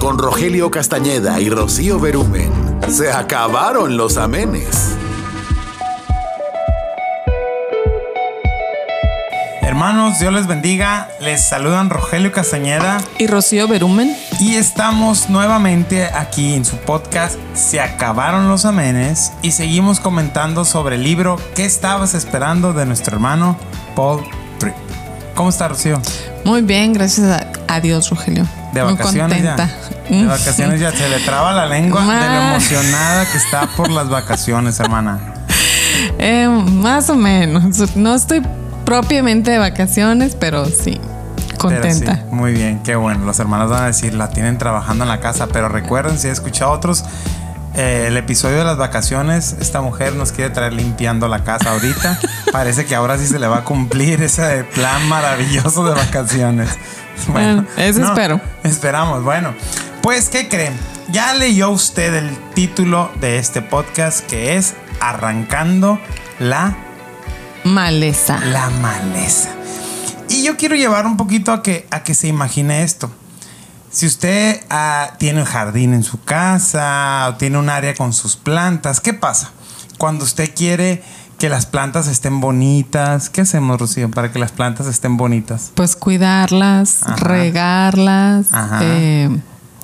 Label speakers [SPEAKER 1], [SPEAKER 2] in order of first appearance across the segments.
[SPEAKER 1] con Rogelio Castañeda y Rocío Berumen. Se acabaron los amenes.
[SPEAKER 2] Hermanos, Dios les bendiga. Les saludan Rogelio Castañeda.
[SPEAKER 3] Y Rocío Berumen.
[SPEAKER 2] Y estamos nuevamente aquí en su podcast Se acabaron los amenes y seguimos comentando sobre el libro ¿Qué estabas esperando? de nuestro hermano Paul Tripp. ¿Cómo está Rocío?
[SPEAKER 3] Muy bien, gracias a, Dios, Rogelio.
[SPEAKER 2] De vacaciones ya. De vacaciones ya. Se le traba la lengua de lo emocionada que está por las vacaciones, hermana.
[SPEAKER 3] Eh, más o menos. No estoy propiamente de vacaciones, pero sí, contenta.
[SPEAKER 2] Pero sí, muy bien, qué bueno. Los hermanos van a decir, la tienen trabajando en la casa, pero recuerden, si he escuchado otros, eh, el episodio de las vacaciones, esta mujer nos quiere traer limpiando la casa ahorita. Parece que ahora sí se le va a cumplir ese plan maravilloso de vacaciones.
[SPEAKER 3] Bueno, eso espero.
[SPEAKER 2] Esperamos. Bueno, pues, ¿qué creen? Ya leyó usted el título de este podcast que es Arrancando la
[SPEAKER 3] maleza.
[SPEAKER 2] La maleza. Y yo quiero llevar un poquito a que, a que se imagine esto. Si usted ah, tiene un jardín en su casa o tiene un área con sus plantas, ¿qué pasa? Cuando usted quiere que las plantas estén bonitas, ¿qué hacemos, Rocío, para que las plantas estén bonitas?
[SPEAKER 3] Pues cuidarlas,
[SPEAKER 2] Ajá.
[SPEAKER 3] regarlas,
[SPEAKER 2] Ajá.
[SPEAKER 3] eh,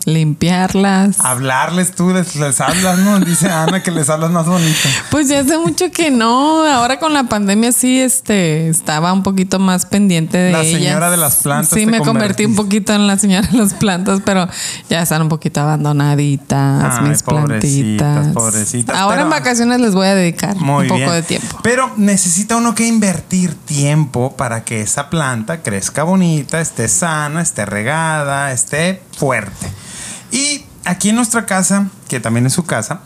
[SPEAKER 3] limpiarlas.
[SPEAKER 2] Hablarles tú, les, les hablas, ¿no? Dice Ana que les hablas más bonito.
[SPEAKER 3] Pues ya hace mucho que no. Ahora con la pandemia sí, este, estaba un poquito más pendiente de
[SPEAKER 2] La
[SPEAKER 3] ellas.
[SPEAKER 2] señora de las plantas
[SPEAKER 3] Sí, me convertí un poquito en la señora de las plantas, pero ya están un poquito abandonaditas
[SPEAKER 2] Ay,
[SPEAKER 3] mis
[SPEAKER 2] pobrecitas,
[SPEAKER 3] plantitas.
[SPEAKER 2] pobrecitas,
[SPEAKER 3] Ahora en vacaciones les voy a dedicar
[SPEAKER 2] Muy
[SPEAKER 3] un poco
[SPEAKER 2] bien.
[SPEAKER 3] de tiempo.
[SPEAKER 2] Pero necesita uno que invertir tiempo para que esa planta crezca bonita, esté sana, esté regada, esté fuerte. Y aquí en nuestra casa, que también es su casa,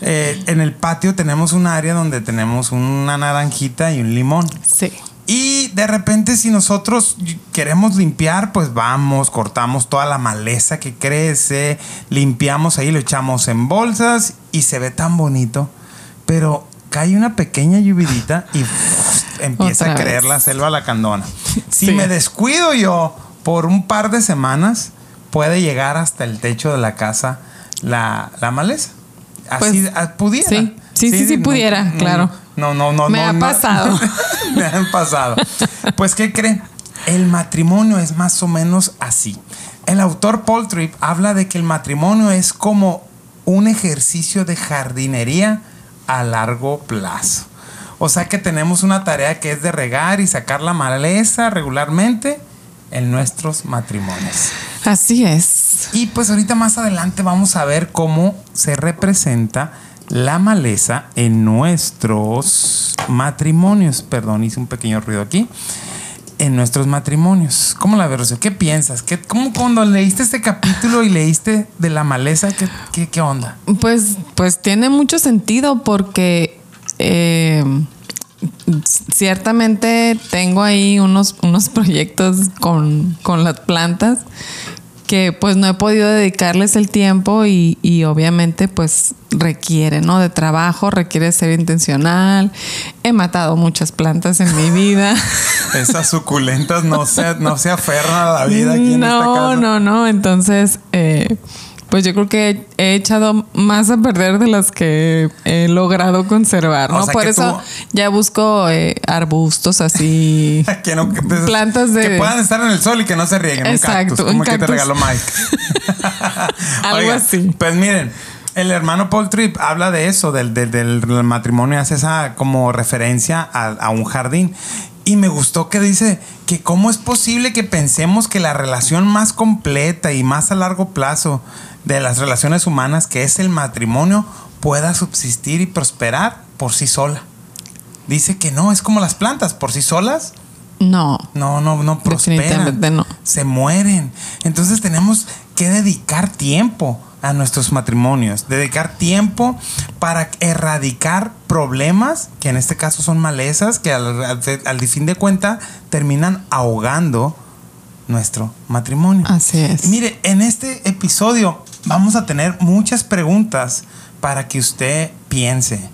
[SPEAKER 2] eh, en el patio tenemos un área donde tenemos una naranjita y un limón.
[SPEAKER 3] Sí.
[SPEAKER 2] Y de repente si nosotros queremos limpiar, pues vamos, cortamos toda la maleza que crece, limpiamos ahí, lo echamos en bolsas y se ve tan bonito. Pero cae una pequeña lluvidita y empieza
[SPEAKER 3] Otra
[SPEAKER 2] a creer
[SPEAKER 3] vez.
[SPEAKER 2] la selva lacandona. Si
[SPEAKER 3] Sí.
[SPEAKER 2] me descuido yo por un par de semanas, puede llegar hasta el techo de la casa la, la maleza. Así
[SPEAKER 3] Pues,
[SPEAKER 2] ah, pudiera.
[SPEAKER 3] sí. Sí, sí, sí
[SPEAKER 2] no,
[SPEAKER 3] pudiera,
[SPEAKER 2] no,
[SPEAKER 3] claro.
[SPEAKER 2] No, no, no.
[SPEAKER 3] Me
[SPEAKER 2] no,
[SPEAKER 3] ha pasado.
[SPEAKER 2] Me han pasado. Pues, ¿qué creen? El matrimonio es más o menos así. El autor Paul Tripp habla de que el matrimonio es como un ejercicio de jardinería a largo plazo. O sea que tenemos una tarea que es de regar y sacar la maleza regularmente en nuestros matrimonios.
[SPEAKER 3] Así es.
[SPEAKER 2] Y pues ahorita más adelante vamos a ver cómo se representa la maleza en nuestros matrimonios. Perdón, hice un pequeño ruido aquí. En nuestros matrimonios. ¿Cómo la ves, Rocío? ¿Qué piensas? ¿Qué, ¿Cómo cuando leíste este capítulo y leíste de la maleza, qué, qué, qué onda?
[SPEAKER 3] Pues, pues tiene mucho sentido porque eh, ciertamente tengo ahí unos, unos proyectos con, con las plantas que pues no he podido dedicarles el tiempo y, y obviamente pues requiere, ¿no? De trabajo, requiere ser intencional. He matado muchas plantas en mi vida.
[SPEAKER 2] Esas suculentas no se, no se aferran a la vida aquí en
[SPEAKER 3] no,
[SPEAKER 2] esta casa.
[SPEAKER 3] no, no. Entonces, eh, pues yo creo que he echado más a perder de las que he logrado conservar,
[SPEAKER 2] O
[SPEAKER 3] ¿no?
[SPEAKER 2] sea
[SPEAKER 3] Por eso
[SPEAKER 2] tú-
[SPEAKER 3] ya busco eh, arbustos así.
[SPEAKER 2] Que, no- que
[SPEAKER 3] Plantas de-
[SPEAKER 2] que puedan estar en el sol y que no se rieguen.
[SPEAKER 3] Exacto,
[SPEAKER 2] un cactus,
[SPEAKER 3] un
[SPEAKER 2] como que te regaló Mike.
[SPEAKER 3] Algo así.
[SPEAKER 2] Pues miren, el hermano Paul Tripp habla de eso, del, del- del matrimonio, hace esa como referencia a, a un jardín. Y me gustó que dice que cómo es posible que pensemos que la relación más completa y más a largo plazo de las relaciones humanas, que es el matrimonio, pueda subsistir y prosperar por sí sola. Dice que no, es como las plantas, por sí solas
[SPEAKER 3] No.
[SPEAKER 2] no, no, no prosperan.
[SPEAKER 3] No.
[SPEAKER 2] Se mueren. Entonces tenemos que dedicar tiempo a nuestros matrimonios, dedicar tiempo para erradicar problemas, que en este caso son malezas, que al, al- al fin de cuenta terminan ahogando nuestro matrimonio.
[SPEAKER 3] Así es.
[SPEAKER 2] Y mire, en este episodio vamos a tener muchas preguntas para que usted piense.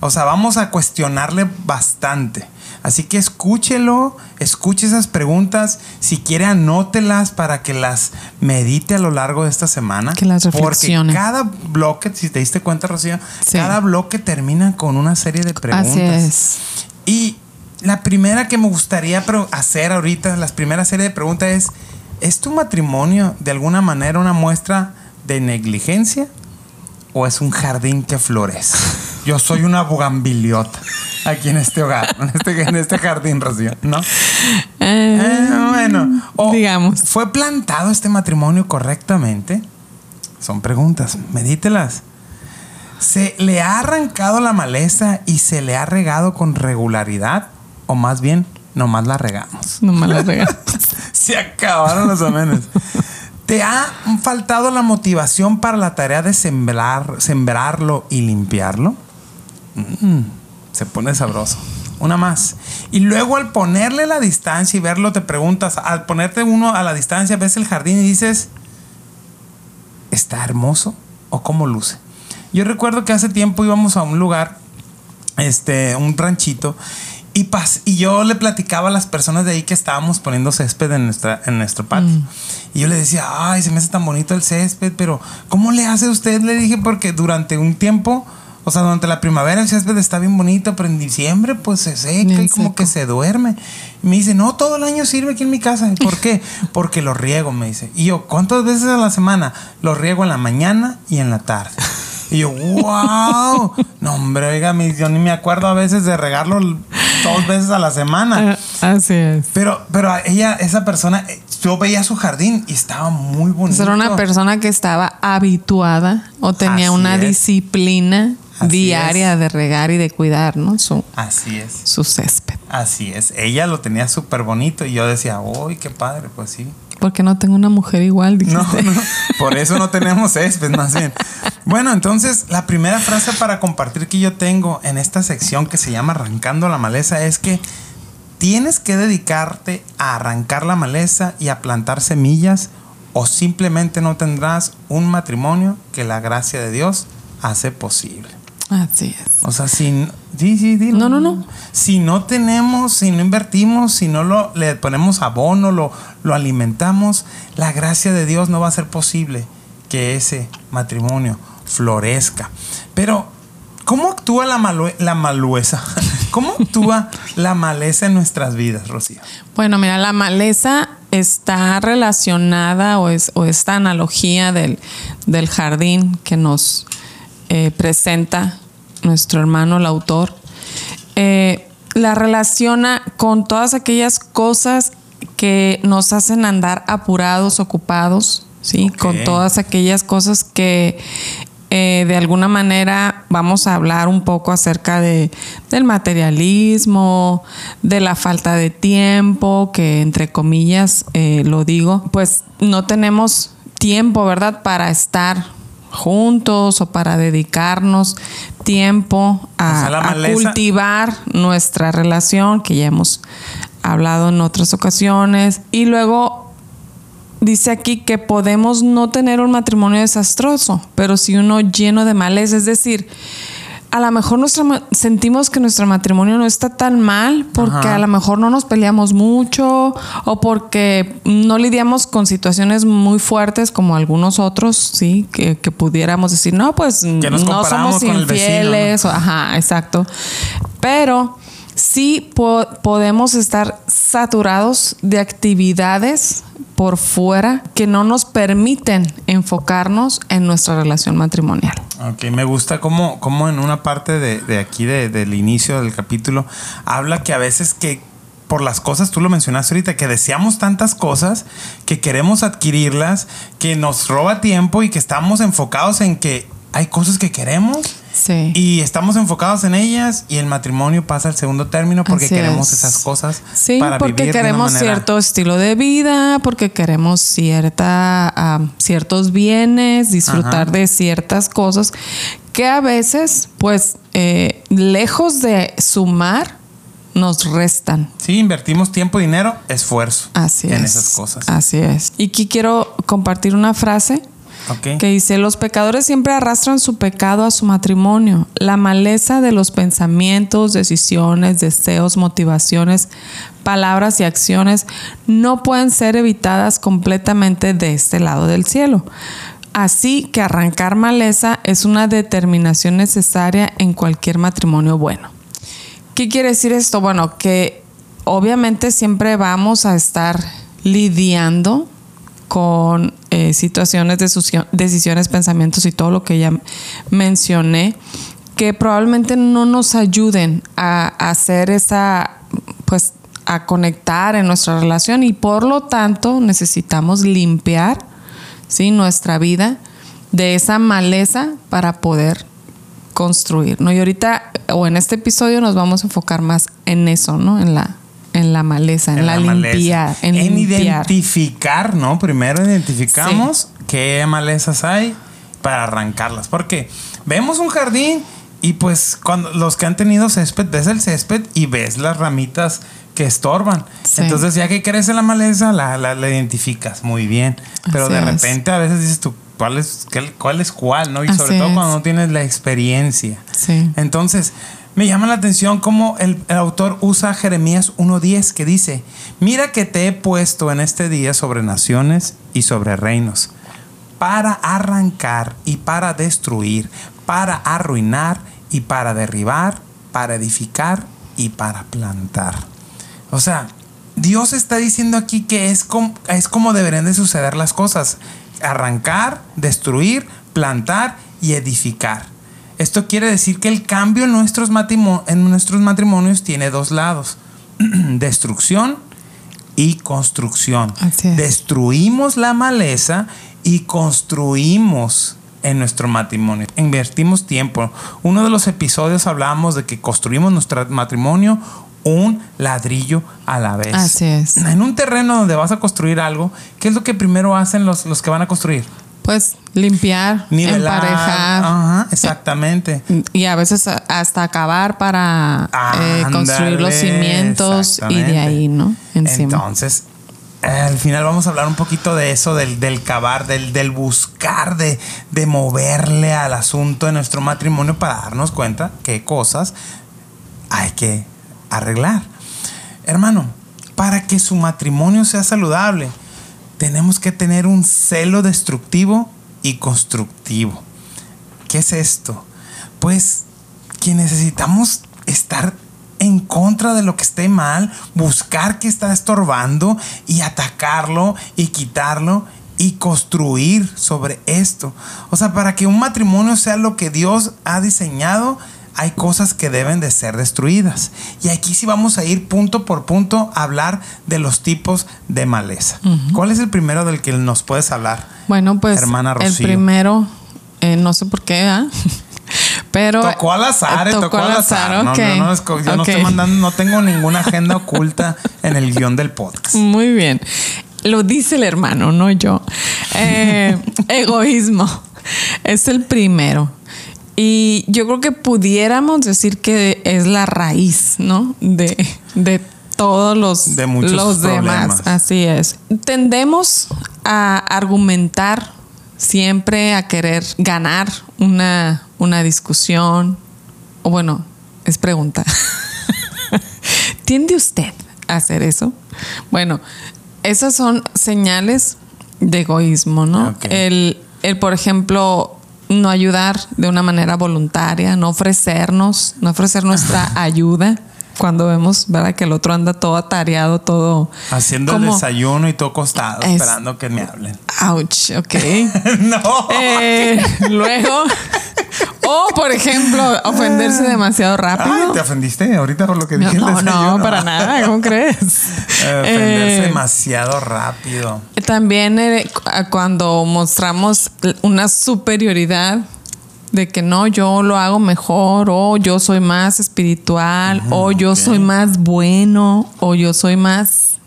[SPEAKER 2] O sea, vamos a cuestionarle bastante. Así que escúchelo, escuche esas preguntas. Si quiere, anótelas para que las medite a lo largo de esta semana.
[SPEAKER 3] Que las reflexione.
[SPEAKER 2] Porque cada bloque, si te diste cuenta, Rocío,
[SPEAKER 3] Sí.
[SPEAKER 2] cada bloque termina con una serie de preguntas.
[SPEAKER 3] Así es.
[SPEAKER 2] Y la primera que me gustaría hacer ahorita, la primera serie de preguntas es, ¿es tu matrimonio de alguna manera una muestra de negligencia o es un jardín que florece? Yo soy una bugambiliota aquí en este hogar, en este, en este jardín, Rocío, ¿no?
[SPEAKER 3] Eh,
[SPEAKER 2] Eh, bueno, o
[SPEAKER 3] digamos.
[SPEAKER 2] ¿Fue plantado este matrimonio correctamente? Son preguntas, medítelas. ¿Se le ha arrancado la maleza y se le ha regado con regularidad? O más bien, nomás la regamos.
[SPEAKER 3] No me la regalas.
[SPEAKER 2] Se acabaron los amenes. ¿Te ha faltado la motivación para la tarea de sembrar, sembrarlo y limpiarlo? Mm, se pone sabroso. Una más. Y luego al ponerle la distancia y verlo, te preguntas, al ponerte uno a la distancia, ves el jardín y dices, ¿está hermoso o cómo luce? Yo recuerdo que hace tiempo íbamos a un lugar, este, un ranchito, y, pas- y yo le platicaba a las personas de ahí que estábamos poniendo césped en, nuestra, en nuestro patio. Y yo le decía, ay, se me hace tan bonito el césped, pero ¿cómo le hace usted? Le dije, porque durante un tiempo, o sea, durante la primavera el césped está bien bonito, pero en diciembre pues se seca
[SPEAKER 3] Bien
[SPEAKER 2] y como
[SPEAKER 3] seco.
[SPEAKER 2] que se duerme. Y me dice, no, todo el año sirve aquí en mi casa. ¿Y ¿Por qué? Porque lo riego, me dice. Y yo, ¿cuántas veces a la semana? Lo riego en la mañana y en la tarde. Y yo, wow. No, hombre, oiga, yo ni me acuerdo a veces de regarlo dos veces a la semana.
[SPEAKER 3] Ah, Así es.
[SPEAKER 2] Pero, pero ella, esa persona, yo veía su jardín y estaba muy bonito.
[SPEAKER 3] Era una persona que estaba habituada o tenía
[SPEAKER 2] Así
[SPEAKER 3] una
[SPEAKER 2] es.
[SPEAKER 3] disciplina
[SPEAKER 2] Así
[SPEAKER 3] diaria de regar y de cuidar, ¿no? Su,
[SPEAKER 2] Así es.
[SPEAKER 3] su césped.
[SPEAKER 2] Así es. Ella lo tenía súper bonito y yo decía, uy, qué padre, pues sí.
[SPEAKER 3] Porque no tengo una mujer igual,
[SPEAKER 2] No,
[SPEAKER 3] dijiste.
[SPEAKER 2] no, por eso no tenemos césped, más bien. Bueno, entonces la primera frase para compartir que yo tengo en esta sección que se llama Arrancando la maleza es que tienes que dedicarte a arrancar la maleza y a plantar semillas o simplemente no tendrás un matrimonio que la gracia de Dios hace posible.
[SPEAKER 3] Así es.
[SPEAKER 2] O sea, si... Sí, sí, dilo.
[SPEAKER 3] No, no, no.
[SPEAKER 2] Si no tenemos, si no invertimos, si no lo, le ponemos abono, lo, lo alimentamos, la gracia de Dios no va a ser posible que ese matrimonio florezca. Pero, ¿cómo actúa la, malue- la malueza? ¿Cómo actúa la maleza en nuestras vidas, Rocío?
[SPEAKER 3] Bueno, mira, la maleza está relacionada o, es, o esta analogía del, del jardín que nos eh, presenta nuestro hermano, el autor, eh, la relaciona con todas aquellas cosas que nos hacen andar apurados, ocupados, ¿sí? Con todas aquellas cosas que eh, de alguna manera vamos a hablar un poco acerca de, del materialismo, de la falta de tiempo, que entre comillas eh, lo digo, pues no tenemos tiempo, ¿verdad?, para estar juntos o para dedicarnos tiempo a,
[SPEAKER 2] O sea, la
[SPEAKER 3] a
[SPEAKER 2] maleza-
[SPEAKER 3] cultivar nuestra relación, que ya hemos hablado en otras ocasiones, y luego dice aquí que podemos no tener un matrimonio desastroso, pero sí uno lleno de males. Es decir, a lo mejor nuestra, sentimos que nuestro matrimonio no está tan mal porque
[SPEAKER 2] Ajá.
[SPEAKER 3] a lo mejor no nos peleamos mucho o porque no lidiamos con situaciones muy fuertes como algunos otros, sí, que, que pudiéramos decir, no, pues no somos infieles. o- ajá, exacto. Pero sí po- podemos estar saturados de actividades por fuera que no nos permiten enfocarnos en nuestra relación matrimonial.
[SPEAKER 2] Ok, me gusta cómo, cómo en una parte de, de aquí de- del inicio del capítulo habla que a veces que por las cosas, tú lo mencionaste ahorita, que deseamos tantas cosas, que queremos adquirirlas, que nos roba tiempo y que estamos enfocados en que hay cosas que queremos
[SPEAKER 3] Sí.
[SPEAKER 2] y estamos enfocados en ellas y el matrimonio pasa al segundo término porque
[SPEAKER 3] Así
[SPEAKER 2] queremos
[SPEAKER 3] es.
[SPEAKER 2] esas cosas
[SPEAKER 3] Sí,
[SPEAKER 2] para
[SPEAKER 3] porque
[SPEAKER 2] vivir de una
[SPEAKER 3] queremos cierto estilo de vida, porque queremos cierta, ciertos bienes, disfrutar
[SPEAKER 2] Ajá.
[SPEAKER 3] de ciertas cosas que a veces, pues, eh, lejos de sumar, nos restan.
[SPEAKER 2] Sí, invertimos tiempo, dinero, esfuerzo
[SPEAKER 3] Así
[SPEAKER 2] en
[SPEAKER 3] es.
[SPEAKER 2] esas cosas.
[SPEAKER 3] Así es. Y aquí quiero compartir una frase Que dice, los pecadores siempre arrastran su pecado a su matrimonio. La maleza de los pensamientos, decisiones, deseos, motivaciones, palabras y acciones no pueden ser evitadas completamente de este lado del cielo. Así que arrancar maleza es una determinación necesaria en cualquier matrimonio bueno. ¿Qué quiere decir esto? Bueno, que obviamente siempre vamos a estar lidiando con eh, situaciones, decisiones, pensamientos y todo lo que ya mencioné, que probablemente no nos ayuden a, a hacer esa, pues, a conectar en nuestra relación y por lo tanto necesitamos limpiar, ¿sí? Nuestra vida de esa maleza para poder construir, ¿no? Y ahorita, o en este episodio, nos vamos a enfocar más en eso, ¿no? En la, en la maleza, en, la,
[SPEAKER 2] maleza.
[SPEAKER 3] limpiar, en, limpiar.
[SPEAKER 2] identificar, ¿no? Primero identificamos qué malezas hay para arrancarlas. Porque vemos un jardín y pues cuando los que han tenido césped, ves el césped y ves las ramitas que estorban.
[SPEAKER 3] Sí.
[SPEAKER 2] Entonces ya que crece la maleza, la, la- la identificas muy bien. Pero
[SPEAKER 3] Así
[SPEAKER 2] de
[SPEAKER 3] es.
[SPEAKER 2] repente a veces dices tú, ¿cuál es, cuál, es cuál? ¿no? Y sobre
[SPEAKER 3] Así
[SPEAKER 2] todo
[SPEAKER 3] es.
[SPEAKER 2] cuando no tienes la experiencia.
[SPEAKER 3] Sí.
[SPEAKER 2] Entonces, me llama la atención cómo el, autor usa Jeremías 1.10 que dice, mira que te he puesto en este día sobre naciones y sobre reinos, para arrancar y para destruir, para arruinar y para derribar, para edificar y para plantar. O sea, Dios está diciendo aquí que es como, es como deberían de suceder las cosas. Arrancar, destruir, plantar y edificar. Esto quiere decir que el cambio en nuestros, en nuestros matrimonios tiene dos lados. Destrucción y construcción. Destruimos la maleza y construimos en nuestro matrimonio. Invertimos tiempo. Uno de los episodios hablábamos de que construimos nuestro matrimonio un ladrillo a la vez.
[SPEAKER 3] Así es.
[SPEAKER 2] En un terreno donde vas a construir algo, ¿qué es lo que primero hacen los, los que van a construir?
[SPEAKER 3] Pues limpiar,
[SPEAKER 2] Nivelar.
[SPEAKER 3] emparejar.
[SPEAKER 2] Ajá, exactamente.
[SPEAKER 3] Y a veces hasta acabar para eh, construir los cimientos y de ahí, ¿no? Encima.
[SPEAKER 2] Entonces, al final vamos a hablar un poquito de eso, del, del cavar, del, del buscar, de, de moverle al asunto de nuestro matrimonio para darnos cuenta qué cosas hay que arreglar. Hermano, para que su matrimonio sea saludable, tenemos que tener un celo destructivo y constructivo. ¿Qué es esto? Pues que necesitamos estar en contra de lo que esté mal, buscar qué está estorbando y atacarlo y quitarlo y construir sobre esto. O sea, para que un matrimonio sea lo que Dios ha diseñado, hay cosas que deben de ser destruidas. Y aquí sí vamos a ir punto por punto a hablar de los tipos de maleza. ¿Cuál es el primero del que nos puedes hablar?
[SPEAKER 3] Bueno, pues
[SPEAKER 2] Hermana
[SPEAKER 3] el
[SPEAKER 2] Rocío.
[SPEAKER 3] primero, eh, no sé por qué, ¿ah? Pero
[SPEAKER 2] Tocó al azar, eh, tocó, al azar. No,
[SPEAKER 3] ok,
[SPEAKER 2] no, no, co- yo no estoy mandando, no tengo ninguna agenda oculta en el guion del podcast.
[SPEAKER 3] Muy bien. Lo dice el hermano, no yo. Eh, egoísmo es el primero. Y yo creo que pudiéramos decir que es la raíz, ¿no? De, de todos los,
[SPEAKER 2] De muchos
[SPEAKER 3] los
[SPEAKER 2] problemas.
[SPEAKER 3] demás. Así es. Tendemos a argumentar siempre, a querer ganar una, una discusión. O bueno, es pregunta. ¿Tiende usted a hacer eso? Bueno, esas son señales de egoísmo, ¿no? El, el, por ejemplo, no ayudar de una manera voluntaria, no ofrecernos, no ofrecer nuestra ayuda cuando vemos, ¿verdad? Que el otro anda todo atareado, todo...
[SPEAKER 2] Haciendo el desayuno y todo acostado,
[SPEAKER 3] Es-
[SPEAKER 2] esperando que me hablen.
[SPEAKER 3] Ouch, ok.
[SPEAKER 2] no.
[SPEAKER 3] Eh, luego, o por ejemplo, ofenderse demasiado rápido.
[SPEAKER 2] Ay, ¿te ofendiste ahorita por lo que dije? el
[SPEAKER 3] no, no, para nada, ¿cómo crees?
[SPEAKER 2] Eh, ofenderse
[SPEAKER 3] Eh,
[SPEAKER 2] demasiado rápido.
[SPEAKER 3] También eh, cu- cuando mostramos una superioridad de que no, yo lo hago mejor, o yo soy más espiritual, o yo soy más bueno, o yo soy más.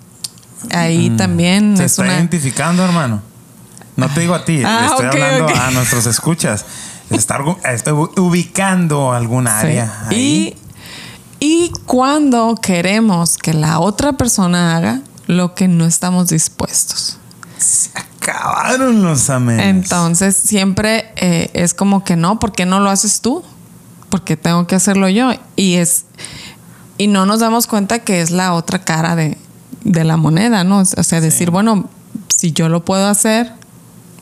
[SPEAKER 3] Ahí también
[SPEAKER 2] Se
[SPEAKER 3] es
[SPEAKER 2] está
[SPEAKER 3] una.
[SPEAKER 2] identificando, hermano. No te digo a ti,
[SPEAKER 3] Ah,
[SPEAKER 2] estoy hablando a nuestros escuchas. Argu- está ubicando algún
[SPEAKER 3] Sí.
[SPEAKER 2] área. ahí.
[SPEAKER 3] Y, y cuando queremos que la otra persona haga lo que no estamos dispuestos.
[SPEAKER 2] acabaron los amenes.
[SPEAKER 3] Entonces siempre eh, es como que no, ¿por qué no lo haces tú? Porque tengo que hacerlo yo. Y es y no nos damos cuenta que es la otra cara de, de la moneda, ¿no? O sea, decir, bueno, si yo lo puedo hacer,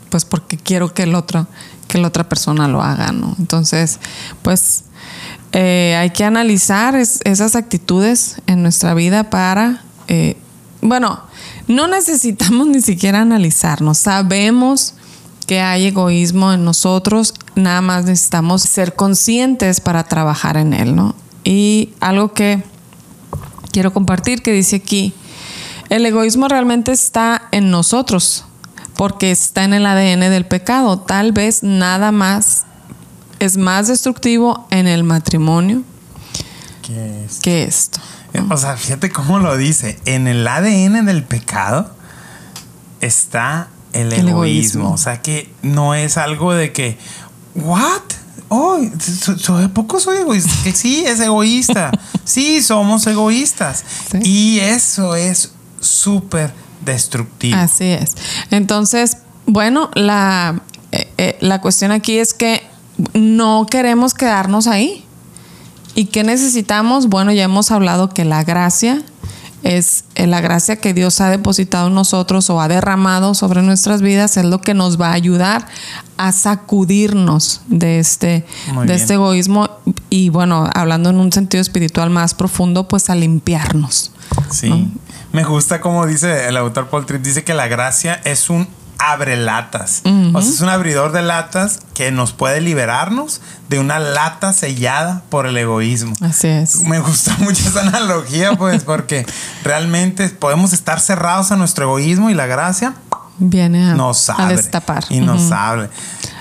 [SPEAKER 3] pues porque quiero que el otro, que la otra persona lo haga, ¿no? Entonces, pues eh, hay que analizar esas actitudes en nuestra vida para, eh, bueno, no necesitamos ni siquiera analizarnos, sabemos que hay egoísmo en nosotros, nada más necesitamos ser conscientes para trabajar en él, ¿no? Y algo que quiero compartir que dice aquí, el egoísmo realmente está en nosotros, porque está en el ADN del pecado. Tal vez nada más es más destructivo en el matrimonio que esto.
[SPEAKER 2] Eh, o sea, fíjate cómo lo dice. En el ADN del pecado está el, egoísmo. O sea que no es algo de que, ¿what? Oh, poco soy egoísta? Que sí, es egoísta. sí, somos egoístas. Y eso es súper destructivo.
[SPEAKER 3] Así es. Entonces, bueno, la, eh, eh, la cuestión aquí es que no queremos quedarnos ahí. ¿Y qué necesitamos? Bueno, ya hemos hablado que la gracia es eh, la gracia que Dios ha depositado en nosotros o ha derramado sobre nuestras vidas, es lo que nos va a ayudar a sacudirnos de este, de este egoísmo y bueno, hablando en un sentido espiritual más profundo, pues a limpiarnos.
[SPEAKER 2] Sí. Me gusta como dice el autor Paul Tripp, dice que la gracia es un abre latas. O sea, es un abridor de latas que nos puede liberarnos de una lata sellada por el egoísmo.
[SPEAKER 3] Así es.
[SPEAKER 2] Me gusta mucho esa analogía, pues, porque realmente podemos estar cerrados a nuestro egoísmo y la gracia
[SPEAKER 3] viene a,
[SPEAKER 2] nos abre
[SPEAKER 3] destapar.
[SPEAKER 2] Y nos abre.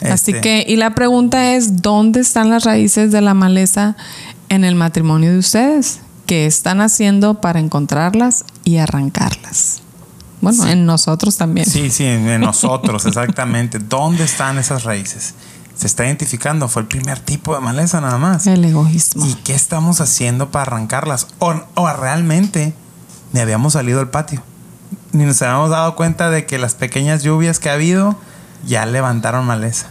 [SPEAKER 3] Así este que, y la pregunta es, ¿dónde están las raíces de la maleza en el matrimonio de ustedes? ¿Qué están haciendo para encontrarlas y arrancarlas? Bueno, en nosotros también.
[SPEAKER 2] Sí, sí, en nosotros, exactamente. ¿Dónde están esas raíces? Se está identificando, fue el primer tipo de maleza nada más.
[SPEAKER 3] El egoísmo.
[SPEAKER 2] ¿Y qué estamos haciendo para arrancarlas? O, o realmente ni habíamos salido al patio. Ni nos habíamos dado cuenta de que las pequeñas lluvias que ha habido ya levantaron maleza.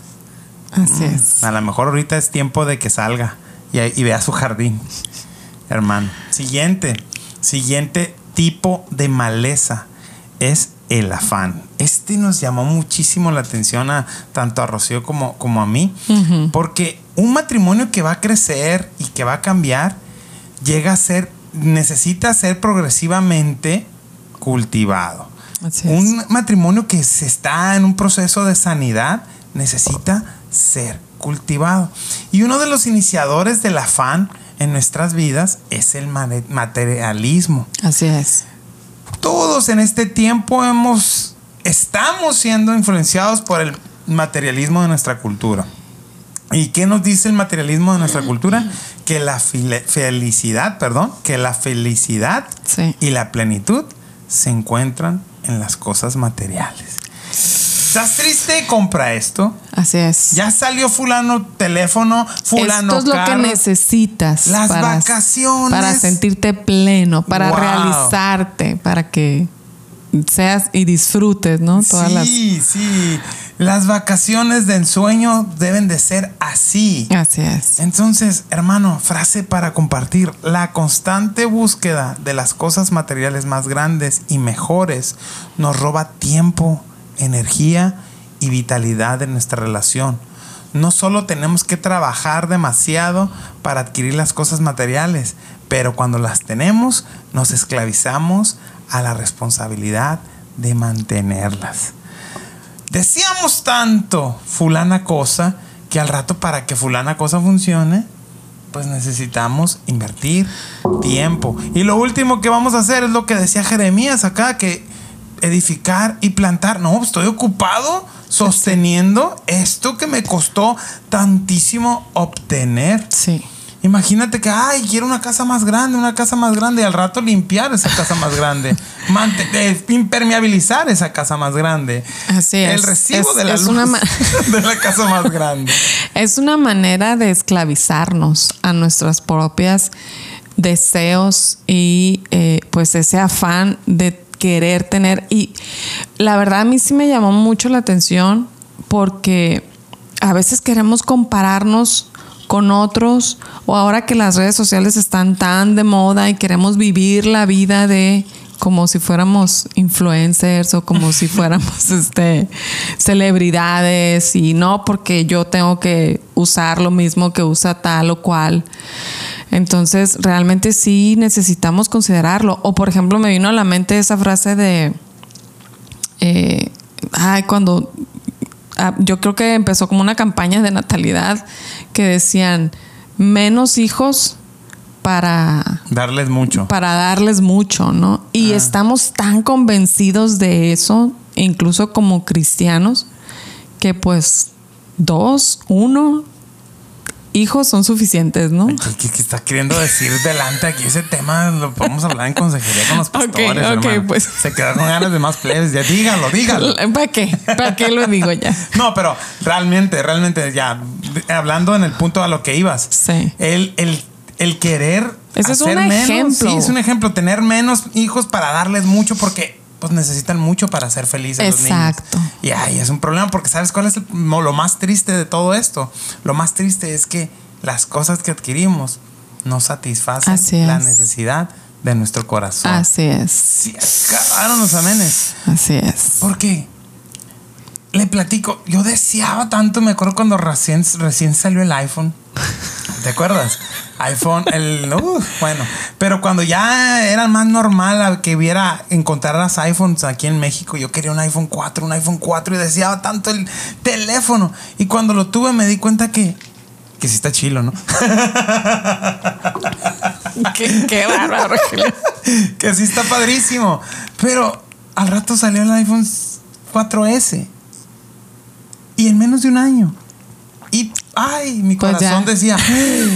[SPEAKER 3] Así mm, es.
[SPEAKER 2] A lo mejor ahorita es tiempo de que salga y, y vea su jardín, hermano. Siguiente, siguiente tipo de maleza es el afán. Este nos llamó muchísimo la atención a tanto a Rocío como, como a mí, porque un matrimonio que va a crecer y que va a cambiar llega a ser, necesita ser progresivamente cultivado. un matrimonio que se está en un proceso de sanidad necesita ser cultivado. Y uno de los iniciadores del afán en nuestras vidas es el materialismo.
[SPEAKER 3] Así es
[SPEAKER 2] todos en este tiempo hemos, estamos siendo influenciados por el materialismo de nuestra cultura. ¿Y qué nos dice el materialismo de nuestra cultura? Que la felicidad, perdón, que la felicidad y la plenitud se encuentran en las cosas materiales. ¿Estás triste? Compra esto.
[SPEAKER 3] Así es.
[SPEAKER 2] Ya salió fulano teléfono, fulano
[SPEAKER 3] Esto es lo que necesitas.
[SPEAKER 2] Las vacaciones.
[SPEAKER 3] Para sentirte pleno, para realizarte, para que seas y disfrutes, ¿no?
[SPEAKER 2] Todas sí, sí. Las vacaciones de ensueño deben de ser así.
[SPEAKER 3] Así es.
[SPEAKER 2] Entonces, hermano, frase para compartir. La constante búsqueda de las cosas materiales más grandes y mejores nos roba tiempo, energía y vitalidad en nuestra relación. No solo tenemos que trabajar demasiado para adquirir las cosas materiales, pero cuando las tenemos nos esclavizamos a la responsabilidad de mantenerlas. Deseamos tanto fulana cosa que al rato para que fulana cosa funcione, pues necesitamos invertir tiempo. Y lo último que vamos a hacer es lo que decía Jeremías acá, que edificar y plantar. No, estoy ocupado sosteniendo esto que me costó tantísimo obtener.
[SPEAKER 3] Sí.
[SPEAKER 2] Imagínate que, ay, quiero una casa más grande, una casa más grande, y al rato limpiar esa casa más grande, eh, impermeabilizar esa casa más grande.
[SPEAKER 3] Así es.
[SPEAKER 2] El recibo de la luz de la casa más grande.
[SPEAKER 3] Es una manera de esclavizarnos a nuestras propias deseos y eh, pues ese afán de querer tener. Y la verdad a mí sí me llamó mucho la atención porque a veces queremos compararnos con otros o ahora que las redes sociales están tan de moda y queremos vivir la vida de como si fuéramos influencers o como si fuéramos este celebridades y no porque yo tengo que usar lo mismo que usa tal o cual. Entonces, realmente sí necesitamos considerarlo. O por ejemplo, me vino a la mente esa frase de eh, ay, cuando ah, yo creo que empezó como una campaña de natalidad que decían menos hijos para
[SPEAKER 2] darles mucho.
[SPEAKER 3] Para darles mucho, ¿no? Y
[SPEAKER 2] Ah.
[SPEAKER 3] estamos tan convencidos de eso, incluso como cristianos, que pues dos, uno hijos son suficientes, ¿no?
[SPEAKER 2] ¿Qué, qué- está queriendo decir delante aquí? Ese tema lo podemos hablar en consejería con los
[SPEAKER 3] Ok,
[SPEAKER 2] pastores.
[SPEAKER 3] ok,
[SPEAKER 2] hermano.
[SPEAKER 3] pues.
[SPEAKER 2] Se quedaron con ganas de más plebes. Ya dígalo, dígalo.
[SPEAKER 3] ¿Para qué? ¿Para qué lo digo ya?
[SPEAKER 2] No, pero realmente, realmente, ya hablando en el punto a lo que ibas.
[SPEAKER 3] Sí.
[SPEAKER 2] El, el, el querer.
[SPEAKER 3] Ese es
[SPEAKER 2] hacer
[SPEAKER 3] un
[SPEAKER 2] menos,
[SPEAKER 3] ejemplo.
[SPEAKER 2] Sí, es un ejemplo. Tener menos hijos para darles mucho porque pues necesitan mucho para ser felices
[SPEAKER 3] Exacto.
[SPEAKER 2] los niños. Y ahí es un problema porque ¿sabes cuál es el- lo más triste de todo esto? Lo más triste es que las cosas que adquirimos no satisfacen
[SPEAKER 3] Así
[SPEAKER 2] la
[SPEAKER 3] es.
[SPEAKER 2] necesidad de nuestro corazón.
[SPEAKER 3] Así es.
[SPEAKER 2] Se acabaron los amenes.
[SPEAKER 3] Así es.
[SPEAKER 2] Porque le platico, yo deseaba tanto, me acuerdo cuando recién, recién salió el iPhone. ¿Te acuerdas? iPhone, el. uh, bueno, pero cuando ya era más normal que hubiera encontraras iPhones aquí en México, yo quería un iPhone 4, un iPhone 4 y deseaba tanto el teléfono. Y cuando lo tuve me di cuenta que. Que sí está chilo, ¿no?
[SPEAKER 3] qué, qué bárbaro.
[SPEAKER 2] Que sí está padrísimo. Pero al rato salió el iPhone 4S. Y en menos de un año. Y, ay, mi
[SPEAKER 3] Pues
[SPEAKER 2] corazón
[SPEAKER 3] ya.
[SPEAKER 2] decía,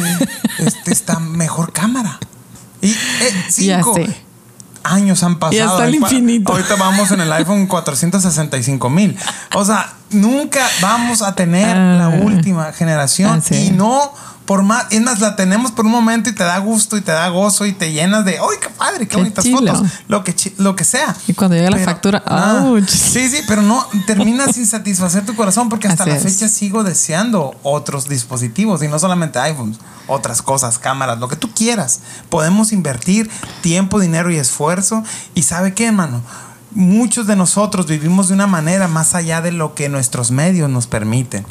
[SPEAKER 2] este está mejor cámara. Y eh, cinco años han pasado.
[SPEAKER 3] Y hasta el infinito.
[SPEAKER 2] Ahorita vamos en el iPhone 465 mil. O sea, nunca vamos a tener la
[SPEAKER 3] Ah.
[SPEAKER 2] última generación. Y no por más, es más, la tenemos por un momento y te da gusto y te da gozo y te llenas de, ¡ay, qué padre! ¡Qué,
[SPEAKER 3] Qué
[SPEAKER 2] bonitas
[SPEAKER 3] chilo.
[SPEAKER 2] fotos! Lo que, lo que sea.
[SPEAKER 3] Y cuando llega la factura,
[SPEAKER 2] ah, sí, sí, pero no termina sin satisfacer tu corazón porque hasta
[SPEAKER 3] Así
[SPEAKER 2] la
[SPEAKER 3] es.
[SPEAKER 2] fecha sigo deseando otros dispositivos y no solamente iPhones, otras cosas, cámaras, lo que tú quieras. Podemos invertir tiempo, dinero y esfuerzo. Y ¿sabe qué, hermano? Muchos de nosotros vivimos de una manera más allá de lo que nuestros medios nos permiten.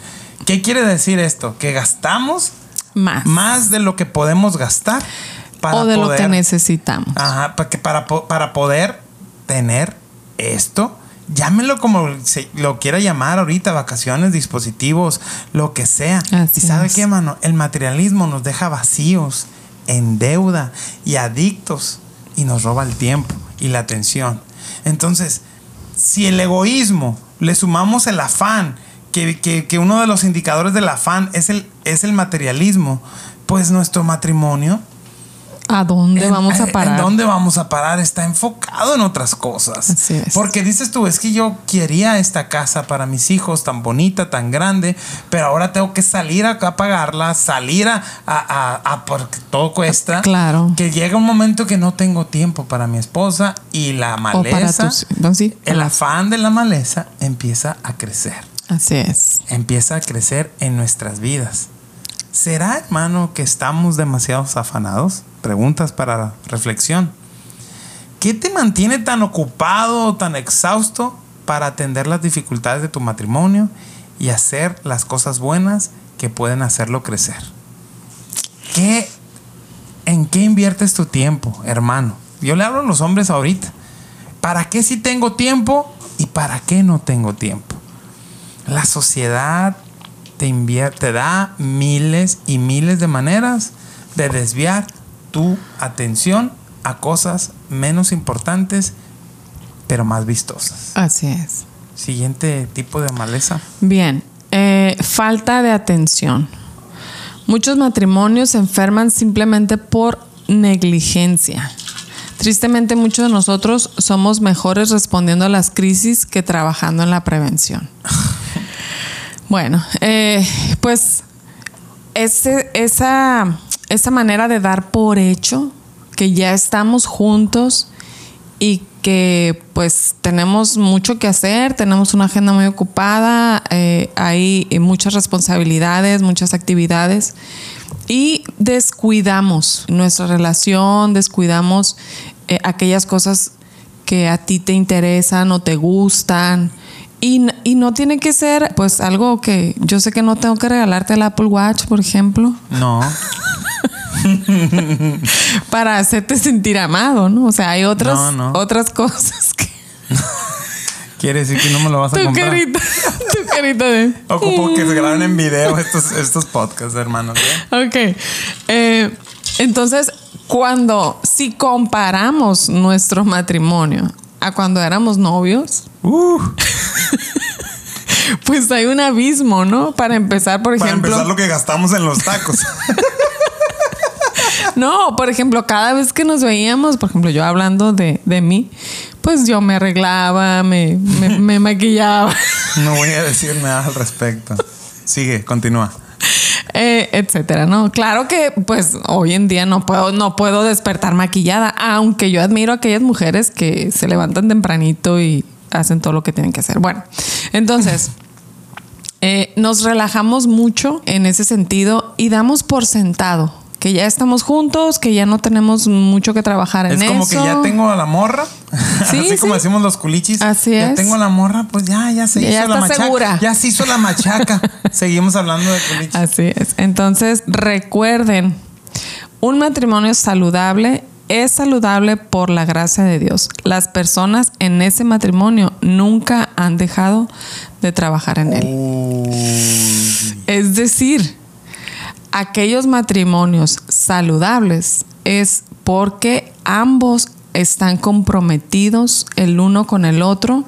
[SPEAKER 2] ¿Qué quiere decir esto? Que gastamos
[SPEAKER 3] Más.
[SPEAKER 2] más de lo que podemos gastar para
[SPEAKER 3] o de lo que necesitamos.
[SPEAKER 2] Ajá, para, que para, po- para poder tener esto, llámelo como se lo quiera llamar ahorita, vacaciones, dispositivos, lo que sea.
[SPEAKER 3] Así
[SPEAKER 2] y sabe
[SPEAKER 3] es.
[SPEAKER 2] qué, mano, el materialismo nos deja vacíos, en deuda y adictos y nos roba el tiempo y la atención. Entonces, si el egoísmo le sumamos el afán, que, que- que uno de los indicadores del afán es el, es el materialismo, pues nuestro matrimonio
[SPEAKER 3] ¿A dónde
[SPEAKER 2] en-
[SPEAKER 3] vamos a parar?
[SPEAKER 2] ¿En dónde vamos a parar? Está enfocado en otras cosas.
[SPEAKER 3] Así es.
[SPEAKER 2] Porque dices tú, es que yo quería esta casa para mis hijos tan bonita, tan grande, pero ahora tengo que salir acá a pagarla, salir a, a, a- a- porque todo cuesta.
[SPEAKER 3] Claro.
[SPEAKER 2] Que llega un momento que no tengo tiempo para mi esposa y la
[SPEAKER 3] o para
[SPEAKER 2] maleza,
[SPEAKER 3] tus. sí,
[SPEAKER 2] el afán de la maleza empieza a crecer
[SPEAKER 3] Así es.
[SPEAKER 2] empieza a crecer en nuestras vidas. ¿Será, hermano, que estamos demasiado afanados? Preguntas para reflexión. ¿Qué te mantiene tan ocupado, tan exhausto para atender las dificultades de tu matrimonio y hacer las cosas buenas que pueden hacerlo crecer? ¿Qué, ¿En qué inviertes tu tiempo, hermano? Yo le hablo a los hombres ahorita. ¿Para qué sí tengo tiempo y para qué no tengo tiempo? La sociedad te, te da miles y miles de maneras de desviar tu atención a cosas menos importantes, pero más vistosas.
[SPEAKER 3] Así es.
[SPEAKER 2] Siguiente tipo de maleza.
[SPEAKER 3] Bien, eh, falta de atención. Muchos matrimonios se enferman simplemente por negligencia. Tristemente muchos de nosotros somos mejores respondiendo a las crisis que trabajando en la prevención. Bueno, eh, pues esa, esa manera de dar por hecho que ya estamos juntos y que pues tenemos mucho que hacer, tenemos una agenda muy ocupada, eh, hay muchas responsabilidades, muchas actividades y descuidamos nuestra relación, descuidamos eh, aquellas cosas que a ti te interesan o te gustan. Y, y, no tiene que ser, pues, algo que yo sé que no tengo que regalarte el Apple Watch, por ejemplo.
[SPEAKER 2] No.
[SPEAKER 3] para hacerte sentir amado, ¿no? O sea, hay otras, otras cosas que.
[SPEAKER 2] Quiere decir que no me lo vas a
[SPEAKER 3] tu
[SPEAKER 2] comprar.
[SPEAKER 3] Carita, tu carita de.
[SPEAKER 2] Ocupo que se graben en video estos, estos podcasts, hermanos.
[SPEAKER 3] ¿eh? Ok. Eh, entonces, cuando, si comparamos nuestro matrimonio a cuando éramos novios, uh. pues hay un abismo, ¿no? Para empezar, por ejemplo.
[SPEAKER 2] Para empezar, lo que gastamos en los tacos.
[SPEAKER 3] No, por ejemplo, cada vez que nos veíamos, por ejemplo, yo hablando de, mí, pues yo me arreglaba, me, maquillaba.
[SPEAKER 2] No voy a decir nada al respecto. Sigue, continúa.
[SPEAKER 3] Eh, etcétera, ¿no? Claro que pues hoy en día no puedo, no puedo despertar maquillada, aunque yo admiro a aquellas mujeres que se levantan tempranito y hacen todo lo que tienen que hacer. Bueno, entonces eh, nos relajamos mucho en ese sentido y damos por sentado que ya estamos juntos, que ya no tenemos mucho que trabajar en eso.
[SPEAKER 2] Es como que ya tengo a la morra.
[SPEAKER 3] Sí,
[SPEAKER 2] Así como decimos los culichis.
[SPEAKER 3] Así
[SPEAKER 2] ya
[SPEAKER 3] es.
[SPEAKER 2] tengo a la morra, pues ya, ya se hizo la machaca. Ya se hizo la machaca. Seguimos hablando de culichis.
[SPEAKER 3] Así es. Entonces, recuerden, un matrimonio saludable es saludable por la gracia de Dios. Las personas en ese matrimonio nunca han dejado de trabajar en él. Es decir, aquellos matrimonios saludables es porque ambos están comprometidos el uno con el otro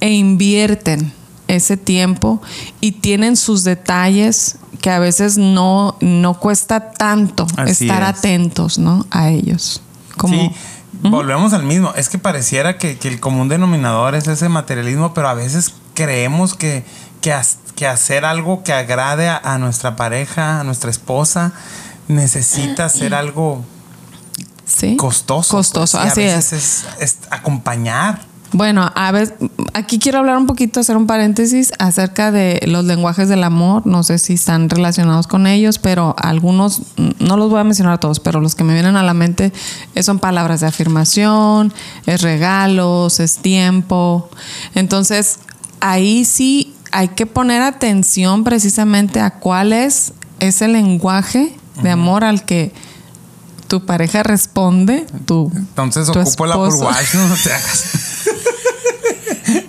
[SPEAKER 3] e invierten ese tiempo y tienen sus detalles que a veces no, no cuesta tanto estar atentos ¿no? a ellos.
[SPEAKER 2] Como, sí, volvemos al mismo. Es que pareciera que, que, el común denominador es ese materialismo, pero a veces creemos que, que, que hacer algo que agrade a, nuestra pareja, a nuestra esposa, necesita ser algo costoso.
[SPEAKER 3] Pues, costoso, así
[SPEAKER 2] es. es. acompañar.
[SPEAKER 3] Bueno, a ver, aquí quiero hablar un poquito, hacer un paréntesis acerca de los lenguajes del amor. No sé si están relacionados con ellos, pero algunos, no los voy a mencionar todos, pero los que me vienen a la mente son palabras de afirmación, es regalos, es tiempo. Entonces, ahí sí hay que poner atención precisamente a cuál es ese lenguaje de amor al que tu pareja responde. Tu,
[SPEAKER 2] Entonces ocupo la por no te hagas.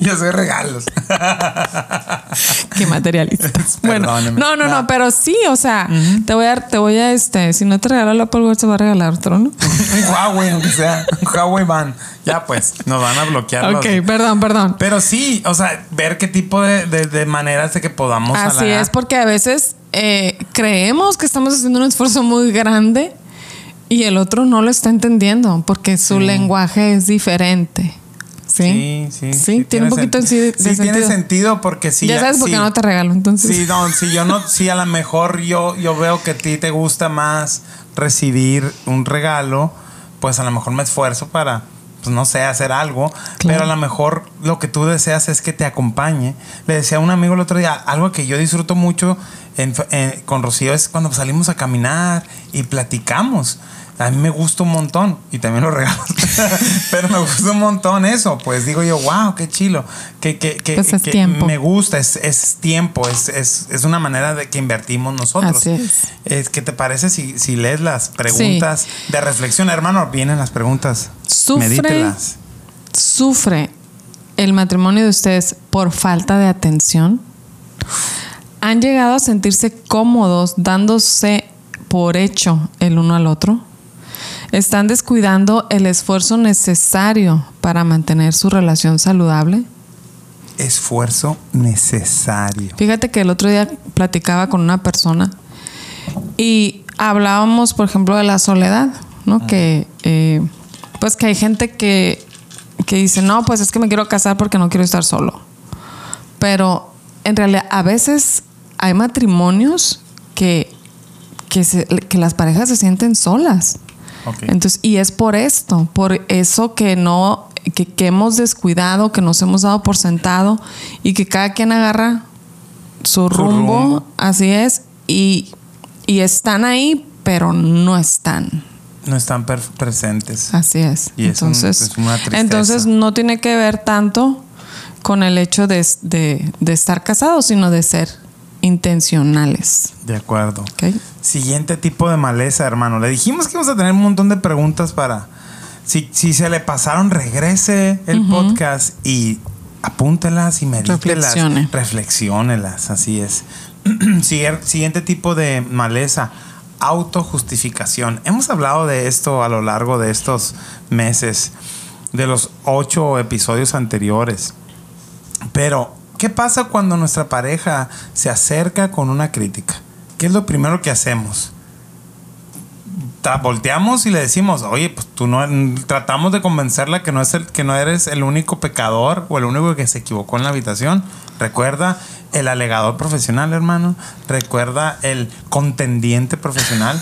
[SPEAKER 2] Yo soy regalos.
[SPEAKER 3] Qué materialista. bueno, no, no, no, pero sí, o sea, te voy a, te voy a, este, si no te regalo la Apple Watch, te va a regalar otro, ¿no?
[SPEAKER 2] un Huawei, aunque sea, un Huawei van. Ya pues, nos van a bloquear.
[SPEAKER 3] Ok, perdón, perdón.
[SPEAKER 2] Pero sí, o sea, ver qué tipo de, de, maneras de que podamos
[SPEAKER 3] Así es, porque a veces eh, creemos que estamos haciendo un esfuerzo muy grande y el otro no lo está entendiendo porque su lenguaje es diferente.
[SPEAKER 2] Sí, sí,
[SPEAKER 3] sí. tiene un poquito de,
[SPEAKER 2] sí,
[SPEAKER 3] sentido.
[SPEAKER 2] tiene sentido porque si
[SPEAKER 3] ya, sabes por qué no te regalo, entonces.
[SPEAKER 2] Sí, no, si yo no, si a lo mejor yo, yo veo que a ti te gusta más recibir un regalo, pues a lo mejor me esfuerzo para, pues no sé, hacer algo, pero a lo mejor lo que tú deseas es que te acompañe. Le decía a un amigo el otro día, algo que yo disfruto mucho con Rocío es cuando salimos a caminar y platicamos a mí me gusta un montón y también lo regalo. Pero me gusta un montón eso. Pues digo yo, wow, qué chilo. Que, que, que,
[SPEAKER 3] pues
[SPEAKER 2] me gusta, es, es tiempo, es, es, es, una manera de que invertimos nosotros.
[SPEAKER 3] Así es.
[SPEAKER 2] ¿Qué te parece si, si lees las preguntas de reflexión? Hermano, vienen las preguntas.
[SPEAKER 3] Sufre, ¿Sufre el matrimonio de ustedes por falta de atención? ¿Han llegado a sentirse cómodos dándose por hecho el uno al otro? ¿Están descuidando el esfuerzo necesario para mantener su relación saludable?
[SPEAKER 2] Esfuerzo necesario.
[SPEAKER 3] Fíjate que el otro día platicaba con una persona y hablábamos, por ejemplo, de la soledad, ¿no? Que eh, pues que hay gente que, que dice, no, pues es que me quiero casar porque no quiero estar solo. Pero en realidad a veces hay matrimonios que, que, que las parejas se sienten solas. Entonces, y es por esto, por eso que no que, que hemos descuidado, que nos hemos dado por sentado y que cada quien agarra su rumbo,
[SPEAKER 2] rumbo.
[SPEAKER 3] así es, y, y están ahí, pero no están.
[SPEAKER 2] No están presentes.
[SPEAKER 3] Así es.
[SPEAKER 2] Y es un-
[SPEAKER 3] entonces,
[SPEAKER 2] es una tristeza.
[SPEAKER 3] entonces no tiene que ver tanto con el hecho de, de- de estar casados, sino de ser intencionales.
[SPEAKER 2] De acuerdo.
[SPEAKER 3] ¿ok?
[SPEAKER 2] Siguiente tipo de maleza, hermano. Le dijimos que íbamos a tener un montón de preguntas para. Si, si se le pasaron, regrese el podcast y apúntelas y medítelas. Reflexiónelas, así es. Siguiente tipo de maleza. Autojustificación. Hemos hablado de esto a lo largo de estos meses, de los ocho episodios anteriores. Pero, ¿qué pasa cuando nuestra pareja se acerca con una crítica? ¿Qué es lo primero que hacemos? Volteamos y le decimos, oye, pues tú no, tratamos de convencerla que no, es el, que no eres el único pecador o el único que se equivocó en la habitación. Recuerda el alegador profesional, hermano. Recuerda el contendiente profesional.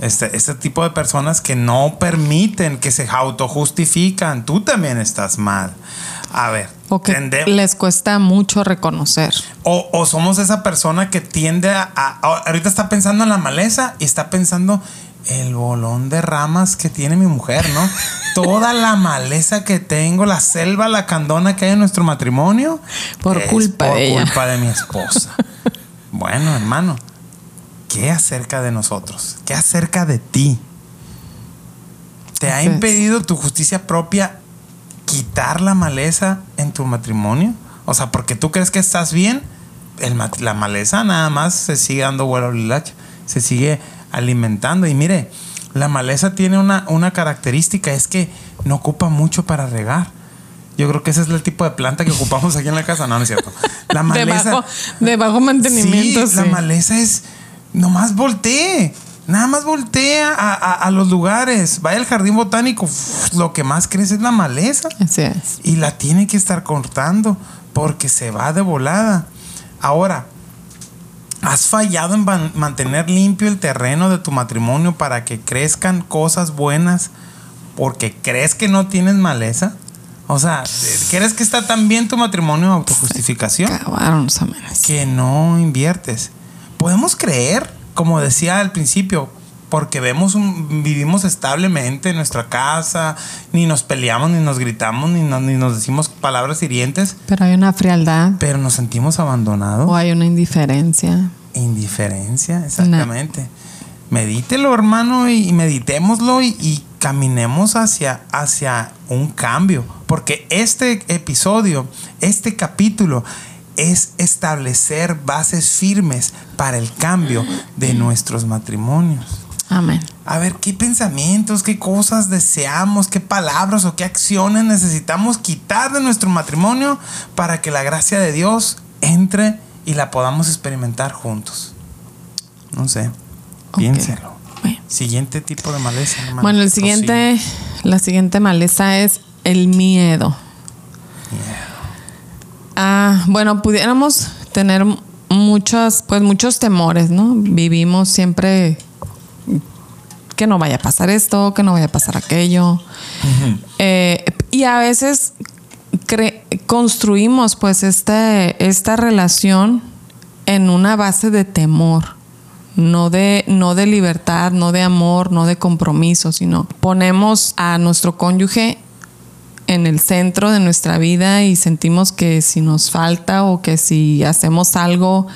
[SPEAKER 2] Este, este tipo de personas que no permiten, que se autojustifican. Tú también estás mal. A ver,
[SPEAKER 3] O que les cuesta mucho reconocer.
[SPEAKER 2] o, o somos esa persona que tiende a, a- a- Ahorita está pensando en la maleza y está pensando el bolón de ramas que tiene mi mujer, ¿no? Toda la maleza que tengo, la selva, la candona que hay en nuestro matrimonio.
[SPEAKER 3] Por culpa
[SPEAKER 2] por
[SPEAKER 3] de ella.
[SPEAKER 2] culpa de mi esposa. bueno, hermano, ¿qué acerca de nosotros? ¿Qué acerca de ti? ¿Te ha impedido tu justicia propia quitar la maleza en tu matrimonio? O sea, porque tú crees que estás bien, el la maleza nada más se sigue dando vuelo al hilacho, se sigue alimentando. Y mire, la maleza tiene una, una característica, es que no ocupa mucho para regar. Yo creo que ese es el tipo de planta que ocupamos aquí en la casa. No, no es cierto. La
[SPEAKER 3] De
[SPEAKER 2] maleza.
[SPEAKER 3] bajo, de bajo mantenimiento.
[SPEAKER 2] Sí, la
[SPEAKER 3] sí.
[SPEAKER 2] maleza es. Nomás voltee. Nada más voltea a, a- a los lugares. Vaya al jardín botánico. uf, lo que más crece es la maleza.
[SPEAKER 3] Así es.
[SPEAKER 2] Y la tiene que estar cortando porque se va de volada. Ahora, ¿has fallado en mantener limpio el terreno de tu matrimonio para que crezcan cosas buenas porque crees que no tienes maleza? O sea, ¿crees que está tan bien tu matrimonio de autojustificación?
[SPEAKER 3] Acabaron
[SPEAKER 2] que no inviertes. Podemos creer, como decía al principio, porque vemos un- vivimos establemente en nuestra casa, ni nos peleamos, ni nos gritamos, ni, no- ni nos decimos palabras hirientes,
[SPEAKER 3] Pero hay una frialdad
[SPEAKER 2] pero nos sentimos abandonados.
[SPEAKER 3] o hay una indiferencia.
[SPEAKER 2] Indiferencia, exactamente. Medítelo, hermano, y, y meditémoslo y, y caminemos hacia, hacia un cambio. Porque este episodio, este capítulo, es establecer bases firmes para el cambio de nuestros matrimonios.
[SPEAKER 3] Amén.
[SPEAKER 2] A ver, ¿qué pensamientos, qué cosas deseamos, qué palabras o qué acciones necesitamos quitar de nuestro matrimonio para que la gracia de Dios entre y la podamos experimentar juntos? No sé, piénselo.
[SPEAKER 3] Bueno.
[SPEAKER 2] Siguiente tipo de maleza. hermano.
[SPEAKER 3] Bueno, el siguiente, la siguiente maleza es el miedo. Ah, bueno, pudiéramos tener muchos, pues muchos temores, ¿no? Vivimos siempre que no vaya a pasar esto, que no vaya a pasar aquello. Eh, y a veces cre- construimos pues este, esta relación en una base de temor. No de, no de libertad, no de amor, no de compromiso, sino ponemos a nuestro cónyuge en el centro de nuestra vida y sentimos que si nos falta o que si hacemos algo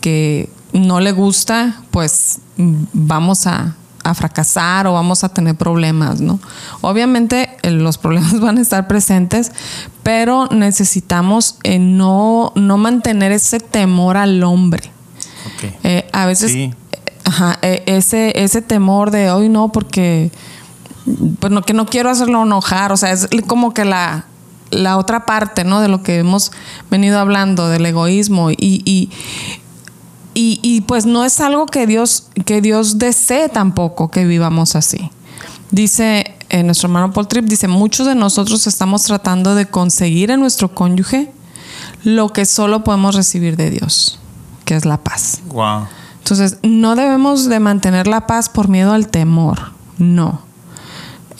[SPEAKER 3] que no le gusta, pues vamos a, a fracasar o vamos a tener problemas, ¿no? Obviamente eh, los problemas van a estar presentes, pero necesitamos eh, no, no mantener ese temor al hombre. Eh, a veces
[SPEAKER 2] Sí.
[SPEAKER 3] ajá, eh, ese, ese temor de hoy no, porque pues no, que no quiero hacerlo enojar. O sea, es como que la, la otra parte, ¿no? De lo que hemos venido hablando, del egoísmo. Y, y, y, y, pues no es algo que Dios, que Dios desee tampoco que vivamos así. Dice eh, nuestro hermano Paul Tripp, dice, muchos de nosotros estamos tratando de conseguir en nuestro cónyuge lo que solo podemos recibir de Dios, que es la paz.
[SPEAKER 2] Wow.
[SPEAKER 3] Entonces, no debemos de mantener la paz por miedo al temor, no.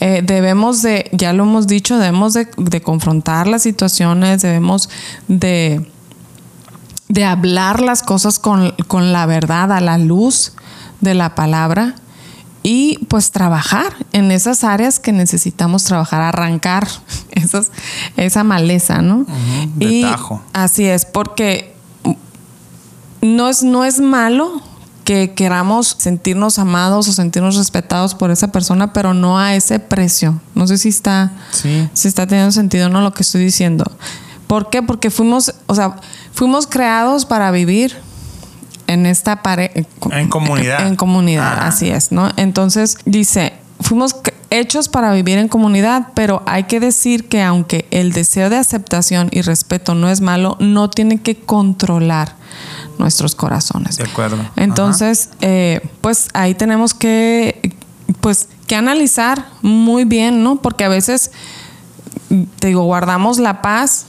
[SPEAKER 3] Eh, debemos de, ya lo hemos dicho, debemos de, de confrontar las situaciones, debemos de, de hablar las cosas con, con la verdad, a la luz de la palabra y pues trabajar en esas áreas que necesitamos trabajar, arrancar esas, esa maleza, ¿no?
[SPEAKER 2] de
[SPEAKER 3] y
[SPEAKER 2] tajo.
[SPEAKER 3] así es, porque no es, no es malo que queramos sentirnos amados o sentirnos respetados por esa persona, pero no a ese precio. No sé si está,
[SPEAKER 2] Sí.
[SPEAKER 3] si está teniendo sentido o no lo que estoy diciendo. ¿Por qué? Porque fuimos, o sea, fuimos creados para vivir en esta pareja.
[SPEAKER 2] En comunidad.
[SPEAKER 3] En comunidad,
[SPEAKER 2] Ah.
[SPEAKER 3] así es, ¿no? Entonces dice, fuimos hechos para vivir en comunidad, pero hay que decir que aunque el deseo de aceptación y respeto no es malo, no tiene que controlar nuestros corazones.
[SPEAKER 2] De acuerdo.
[SPEAKER 3] Entonces, eh, pues ahí tenemos que, pues, que analizar muy bien, ¿no? Porque a veces, te digo, guardamos la paz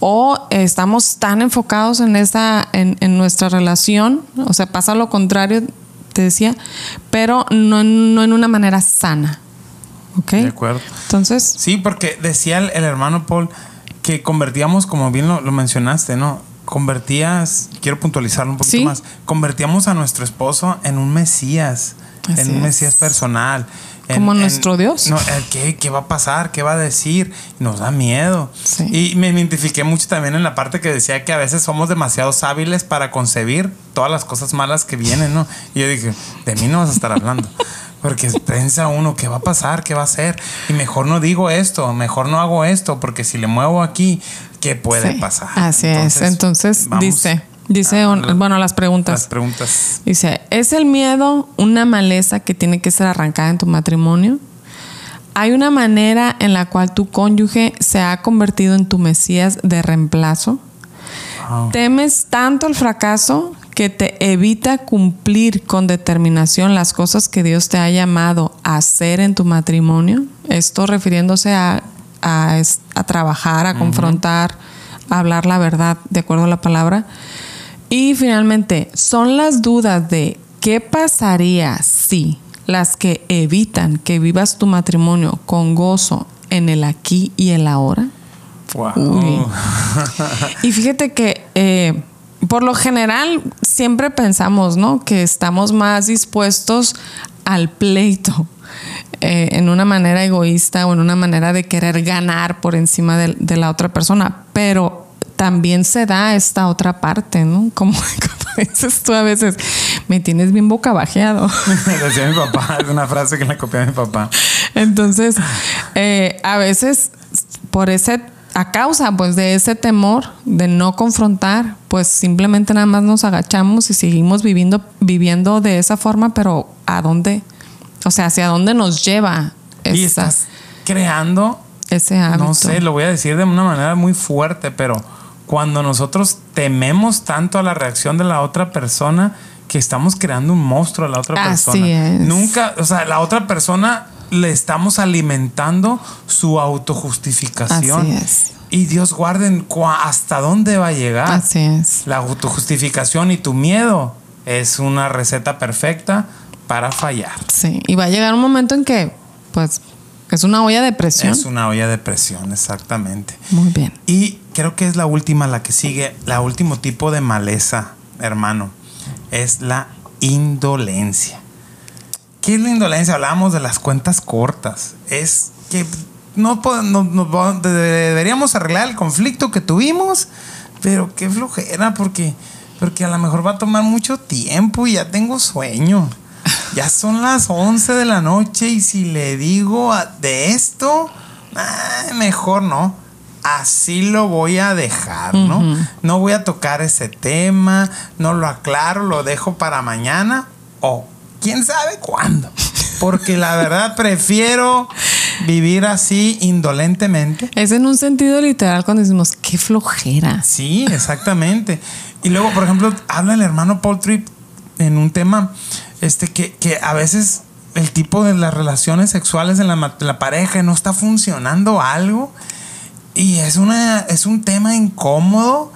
[SPEAKER 3] o estamos tan enfocados en esa, en, en nuestra relación, o sea, pasa lo contrario, te decía, pero no, en- no en una manera sana. ¿Ok?
[SPEAKER 2] De acuerdo.
[SPEAKER 3] Entonces,
[SPEAKER 2] Sí, porque decía el, el hermano Paul que convertíamos, como bien lo, lo mencionaste, ¿no? Convertías, quiero puntualizarlo un poquito
[SPEAKER 3] Sí.
[SPEAKER 2] más, convertíamos a nuestro esposo en un Mesías,
[SPEAKER 3] Así
[SPEAKER 2] en un
[SPEAKER 3] es.
[SPEAKER 2] Mesías personal.
[SPEAKER 3] Como
[SPEAKER 2] en-
[SPEAKER 3] nuestro Dios.
[SPEAKER 2] No, el ¿qué, ¿Qué va a pasar? ¿Qué va a decir? Nos da miedo.
[SPEAKER 3] Sí.
[SPEAKER 2] Y me identifiqué mucho también en la parte que decía que a veces somos demasiado hábiles para concebir todas las cosas malas que vienen, ¿no? Y yo dije, de mí no vas a estar hablando. Porque piensa uno, ¿qué va a pasar? ¿Qué va a hacer? Y mejor no digo esto, mejor no hago esto, porque si le muevo aquí, ¿qué puede
[SPEAKER 3] sí,
[SPEAKER 2] pasar?
[SPEAKER 3] Así es. Entonces, dice, dice, un- bueno, las preguntas.
[SPEAKER 2] Las preguntas.
[SPEAKER 3] Dice, ¿es el miedo una maleza que tiene que ser arrancada en tu matrimonio? ¿Hay una manera en la cual tu cónyuge se ha convertido en tu Mesías de reemplazo? ¿Temes tanto el fracaso que te evita cumplir con determinación las cosas que Dios te ha llamado a hacer en tu matrimonio? Esto refiriéndose a, a trabajar, a confrontar, a hablar la verdad de acuerdo a la palabra. Y finalmente, son las dudas de qué pasaría si las que evitan que vivas tu matrimonio con gozo en el aquí y el ahora.
[SPEAKER 2] Wow.
[SPEAKER 3] Uy. Y fíjate que eh, por lo general siempre pensamos, ¿no? Que estamos más dispuestos al pleito eh, en una manera egoísta o en una manera de querer ganar por encima de, de la otra persona, pero también se da esta otra parte, ¿no? Como, como dices tú a veces, me tienes bien boca bajeado.
[SPEAKER 2] Decía mi papá, es una frase que le copié a mi papá.
[SPEAKER 3] Entonces, eh, a veces por ese, a causa pues de ese temor de no confrontar, pues simplemente nada más nos agachamos y seguimos viviendo, viviendo de esa forma, pero ¿a dónde? O sea, ¿hacia dónde nos lleva
[SPEAKER 2] Y
[SPEAKER 3] esa-
[SPEAKER 2] estás creando
[SPEAKER 3] ese hábito?
[SPEAKER 2] No sé, lo voy a decir de una manera muy fuerte, pero cuando nosotros tememos tanto a la reacción de la otra persona que estamos creando un monstruo a la otra
[SPEAKER 3] Así
[SPEAKER 2] persona.
[SPEAKER 3] es.
[SPEAKER 2] Nunca, o sea, la otra persona le estamos alimentando su autojustificación.
[SPEAKER 3] Así es.
[SPEAKER 2] Y Dios guarden hasta dónde va a llegar.
[SPEAKER 3] Así es.
[SPEAKER 2] La autojustificación y tu miedo es una receta perfecta para fallar.
[SPEAKER 3] Sí, y va a llegar un momento en que, pues, es una olla de presión.
[SPEAKER 2] Es una olla de presión, exactamente.
[SPEAKER 3] Muy bien.
[SPEAKER 2] Y creo que es la última, la que sigue, la último tipo de maleza, hermano, es la indolencia. ¿Qué es la indolencia? Hablábamos de las cuentas cortas. Es que no, no- no- de- deberíamos arreglar el conflicto que tuvimos, pero qué flojera, porque, porque a lo mejor va a tomar mucho tiempo y ya tengo sueño. Ya son las 11 de la noche y si le digo de esto, mejor no. Así lo voy a dejar, ¿no? No voy a tocar ese tema, no lo aclaro, lo dejo para mañana o quién sabe cuándo. Porque la verdad prefiero vivir así indolentemente.
[SPEAKER 3] Es en un sentido literal cuando decimos, qué flojera.
[SPEAKER 2] Sí, exactamente. Y luego, por ejemplo, habla el hermano Paul Tripp en un tema este, que, que a veces el tipo de las relaciones sexuales en la, la pareja no está funcionando algo y es, una, es un tema incómodo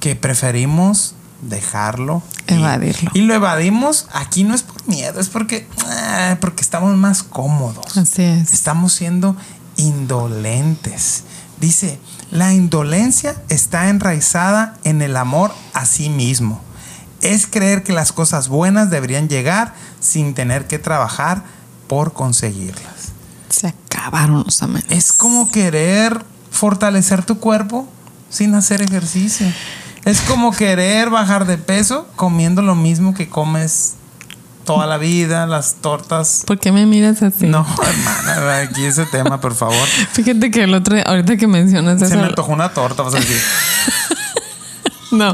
[SPEAKER 2] que preferimos dejarlo.
[SPEAKER 3] Evadirlo.
[SPEAKER 2] Y, lo evadimos. Aquí no es por miedo, es porque, ah, porque estamos más cómodos.
[SPEAKER 3] Así es.
[SPEAKER 2] Estamos siendo indolentes. Dice, la indolencia está enraizada en el amor a sí mismo. Es creer que las cosas buenas deberían llegar sin tener que trabajar por conseguirlas.
[SPEAKER 3] Se acabaron los amenes.
[SPEAKER 2] Es como querer fortalecer tu cuerpo sin hacer ejercicio. Es como querer bajar de peso comiendo lo mismo que comes toda la vida, las tortas.
[SPEAKER 3] ¿Por qué me miras así?
[SPEAKER 2] No, hermana, aquí ese tema, por favor.
[SPEAKER 3] Fíjate que el otro, ahorita que mencionas
[SPEAKER 2] Se
[SPEAKER 3] eso.
[SPEAKER 2] me antojó una torta, vas a decir.
[SPEAKER 3] No,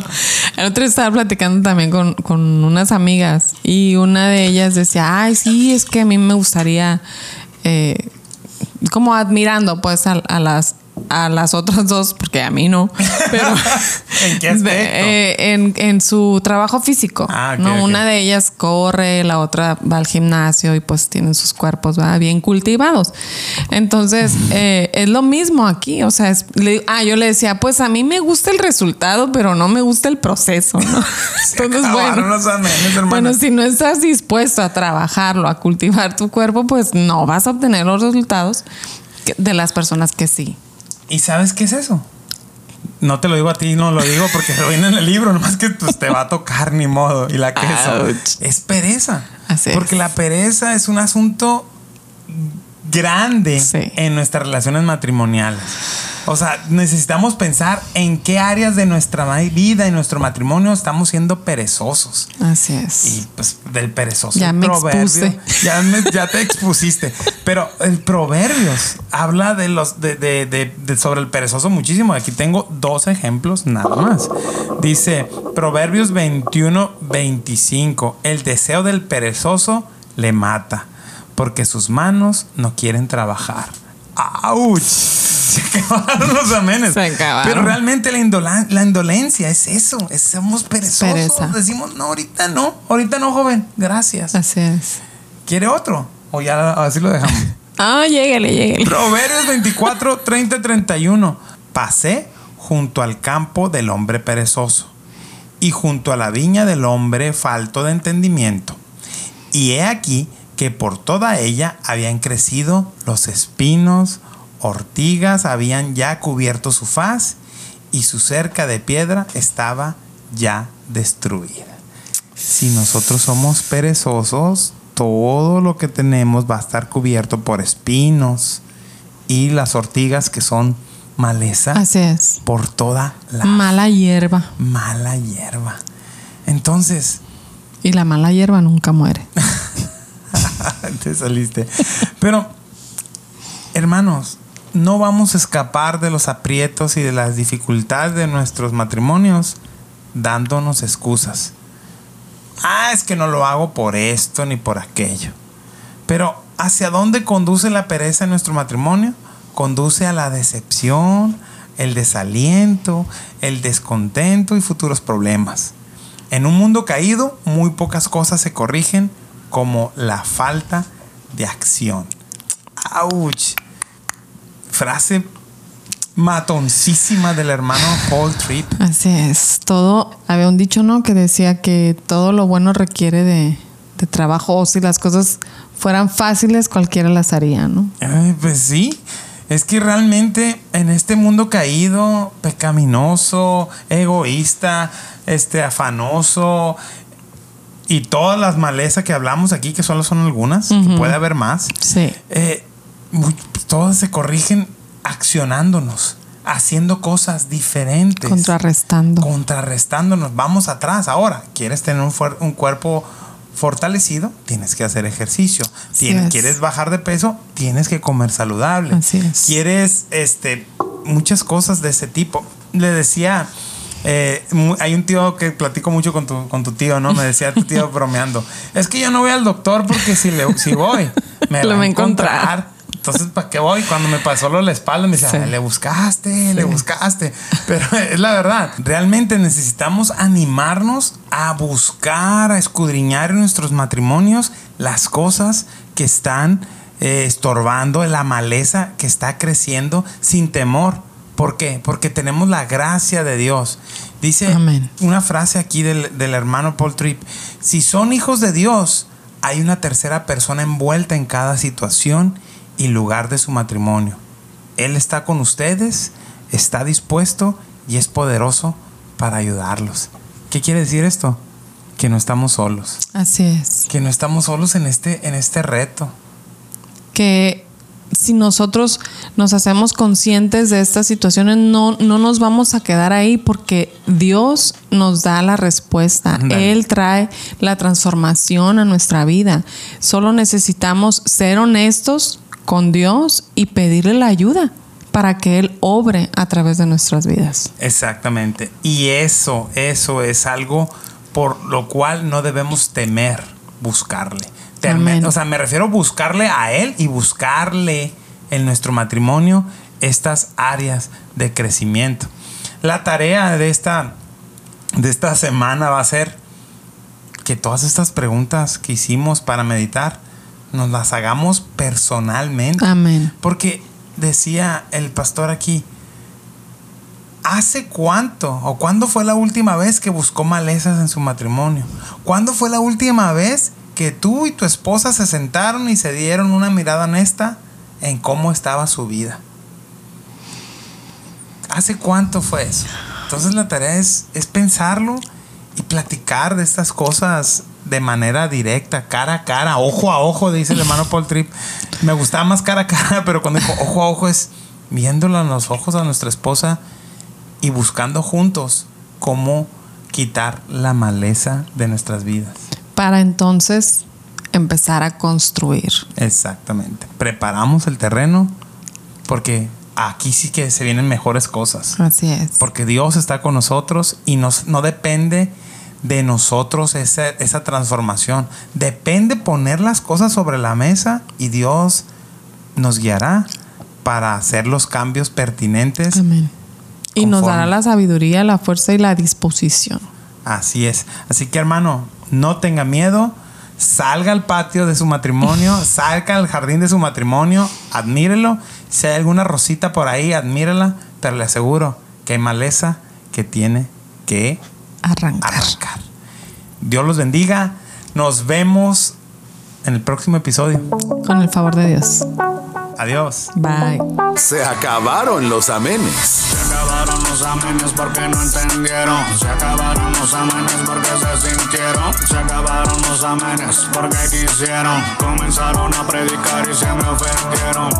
[SPEAKER 3] el otro estaba platicando también con, con unas amigas y una de ellas decía, ay, sí, es que a mí me gustaría, eh, como admirando pues a, a las a las otras dos, porque a mí no, pero
[SPEAKER 2] ¿En qué aspecto?
[SPEAKER 3] eh, en, en su trabajo físico.
[SPEAKER 2] Ah, ok,
[SPEAKER 3] ¿no? Una de ellas corre, la otra va al gimnasio y pues tienen sus cuerpos ¿va? bien cultivados. Entonces, eh, es lo mismo aquí. O sea, es- le- ah, yo le decía, pues a mí me gusta el resultado, pero no me gusta el proceso, ¿no? Entonces,
[SPEAKER 2] acabaron
[SPEAKER 3] bueno. Bueno, si no estás dispuesto a trabajarlo, a cultivar tu cuerpo, pues no vas a obtener los resultados de las personas que sí.
[SPEAKER 2] ¿Y sabes qué es eso? No te lo digo a ti, no lo digo porque lo viene en el libro, nomás que pues, te va a tocar ni modo. Y la queso
[SPEAKER 3] Ouch.
[SPEAKER 2] es pereza.
[SPEAKER 3] Así es.
[SPEAKER 2] porque la pereza es un asunto grande
[SPEAKER 3] Sí.
[SPEAKER 2] en nuestras relaciones matrimoniales. O sea, necesitamos pensar en qué áreas de nuestra vida y nuestro matrimonio estamos siendo perezosos.
[SPEAKER 3] Así es.
[SPEAKER 2] Y pues del perezoso.
[SPEAKER 3] Ya me
[SPEAKER 2] proverbio-
[SPEAKER 3] expuse.
[SPEAKER 2] Ya, me- ya te expusiste. Pero el Proverbios habla de los de, de- de- de- sobre el perezoso muchísimo. Aquí tengo dos ejemplos nada más. Dice Proverbios 21, 25. El deseo del perezoso le mata, porque sus manos no quieren trabajar. ¡Auch! Se acabaron los amenes.
[SPEAKER 3] Se acabaron.
[SPEAKER 2] Pero realmente la, indola- la indolencia es eso. Es, somos perezosos.
[SPEAKER 3] Pereza.
[SPEAKER 2] Decimos, no, ahorita no. Ahorita no, joven. Gracias.
[SPEAKER 3] Así es.
[SPEAKER 2] ¿Quiere otro? O ya así lo dejamos.
[SPEAKER 3] Ah, lléguele, lléguele.
[SPEAKER 2] Proverbios 24, 30, 31. Pasé junto al campo del hombre perezoso y junto a la viña del hombre falto de entendimiento. Y he aquí que por toda ella habían crecido los espinos, ortigas habían ya cubierto su faz y su cerca de piedra estaba ya destruida. Si nosotros somos perezosos, todo lo que tenemos va a estar cubierto por espinos y las ortigas que son maleza
[SPEAKER 3] Así es.
[SPEAKER 2] por toda la
[SPEAKER 3] Mala hierba.
[SPEAKER 2] mala hierba. Entonces,
[SPEAKER 3] Y la mala hierba nunca muere.
[SPEAKER 2] te saliste. Pero, hermanos, no vamos a escapar de los aprietos y de las dificultades de nuestros matrimonios dándonos excusas. Ah, es que no lo hago por esto ni por aquello. Pero, ¿hacia dónde conduce la pereza en nuestro matrimonio? Conduce a la decepción, el desaliento, el descontento y futuros problemas. En un mundo caído, muy pocas cosas se corrigen, como la falta de acción. ¡Auch! Frase matoncísima del hermano Paul Tripp.
[SPEAKER 3] Así es. Todo, había un dicho, ¿no? Que decía que todo lo bueno requiere de, de trabajo. O si las cosas fueran fáciles, cualquiera las haría, ¿no?
[SPEAKER 2] Pues sí. Es que realmente en este mundo caído, pecaminoso, egoísta, este afanoso y todas las malezas que hablamos aquí, que solo son algunas, que puede haber más,
[SPEAKER 3] Sí.
[SPEAKER 2] eh, muy- todas se corrigen accionándonos, haciendo cosas diferentes.
[SPEAKER 3] Contrarrestando.
[SPEAKER 2] contrarrestándonos. Vamos atrás. Ahora, ¿quieres tener un, cuerpo fortalecido? Tienes que hacer ejercicio. Tienes-. ¿Quieres bajar de peso? Tienes que comer saludable.
[SPEAKER 3] Así es.
[SPEAKER 2] ¿Quieres este, muchas cosas de ese tipo? Le decía, eh, hay un tío que platico mucho con tu, con tu tío, ¿no? Me decía tu tío bromeando. Es que yo no voy al doctor porque si, le, si voy, me
[SPEAKER 3] Lo
[SPEAKER 2] va a
[SPEAKER 3] encontrar.
[SPEAKER 2] encontrar. Entonces, ¿para qué voy? Cuando me pasó lo de la espalda, me decía,
[SPEAKER 3] Sí.
[SPEAKER 2] "Ay, le buscaste, le buscaste. Pero es la verdad, realmente necesitamos animarnos a buscar, a escudriñar en nuestros matrimonios las cosas que están eh, estorbando, la maleza que está creciendo sin temor. ¿Por qué? Porque tenemos la gracia de Dios. Dice
[SPEAKER 3] Amén.
[SPEAKER 2] una frase aquí del, del hermano Paul Tripp. Si son hijos de Dios, hay una tercera persona envuelta en cada situación y lugar de su matrimonio. Él está con ustedes, está dispuesto y es poderoso para ayudarlos. ¿Qué quiere decir esto? Que no estamos solos.
[SPEAKER 3] Así es.
[SPEAKER 2] Que no estamos solos en este, en este reto.
[SPEAKER 3] Que si nosotros nos hacemos conscientes de estas situaciones, no, no nos vamos a quedar ahí porque Dios nos da la respuesta. Él trae la transformación a nuestra vida. Solo necesitamos ser honestos con Dios y pedirle la ayuda para que Él obre a través de nuestras vidas.
[SPEAKER 2] Exactamente. Y eso, eso es algo por lo cual no debemos temer buscarle.
[SPEAKER 3] Amén.
[SPEAKER 2] o sea, me refiero a buscarle a Él y buscarle en nuestro matrimonio estas áreas de crecimiento. La tarea de esta, de esta semana va a ser que todas estas preguntas que hicimos para meditar nos las hagamos personalmente.
[SPEAKER 3] Amén.
[SPEAKER 2] Porque decía el pastor aquí, ¿hace cuánto o cuándo fue la última vez que buscó malezas en su matrimonio? ¿Cuándo fue la última vez que tú y tu esposa se sentaron y se dieron una mirada honesta en cómo estaba su vida? ¿Hace cuánto fue eso? Entonces la tarea es, es pensarlo y platicar de estas cosas de manera directa, cara a cara, ojo a ojo, dice el hermano Paul Tripp. Me gustaba más cara a cara, pero cuando dijo ojo a ojo es viéndolo en los ojos a nuestra esposa y buscando juntos cómo quitar la maleza de nuestras vidas.
[SPEAKER 3] Para entonces empezar a construir.
[SPEAKER 2] Exactamente. Preparamos el terreno porque aquí sí que se vienen mejores cosas.
[SPEAKER 3] Así es.
[SPEAKER 2] Porque Dios está con nosotros y nos, no depende de nosotros esa, esa transformación. Depende poner las cosas sobre la mesa y Dios nos guiará para hacer los cambios pertinentes.
[SPEAKER 3] Amén. Y nos dará la sabiduría, la fuerza y la disposición.
[SPEAKER 2] Así es. Así que hermano, no tenga miedo. Salga al patio de su matrimonio, salga al jardín de su matrimonio, admírelo. Si hay alguna rosita por ahí, admírela, pero le aseguro que hay maleza que tiene que
[SPEAKER 3] Arrancar.
[SPEAKER 2] arrancar. Dios los bendiga. Nos vemos en el próximo episodio.
[SPEAKER 3] Con el favor de Dios.
[SPEAKER 2] Adiós.
[SPEAKER 3] Bye.
[SPEAKER 1] Se acabaron los amenes.
[SPEAKER 4] Se acabaron los amenes porque no entendieron. Se acabaron los amenes porque se sintieron. Se acabaron los amenes porque quisieron. Comenzaron a predicar y se me ofendieron.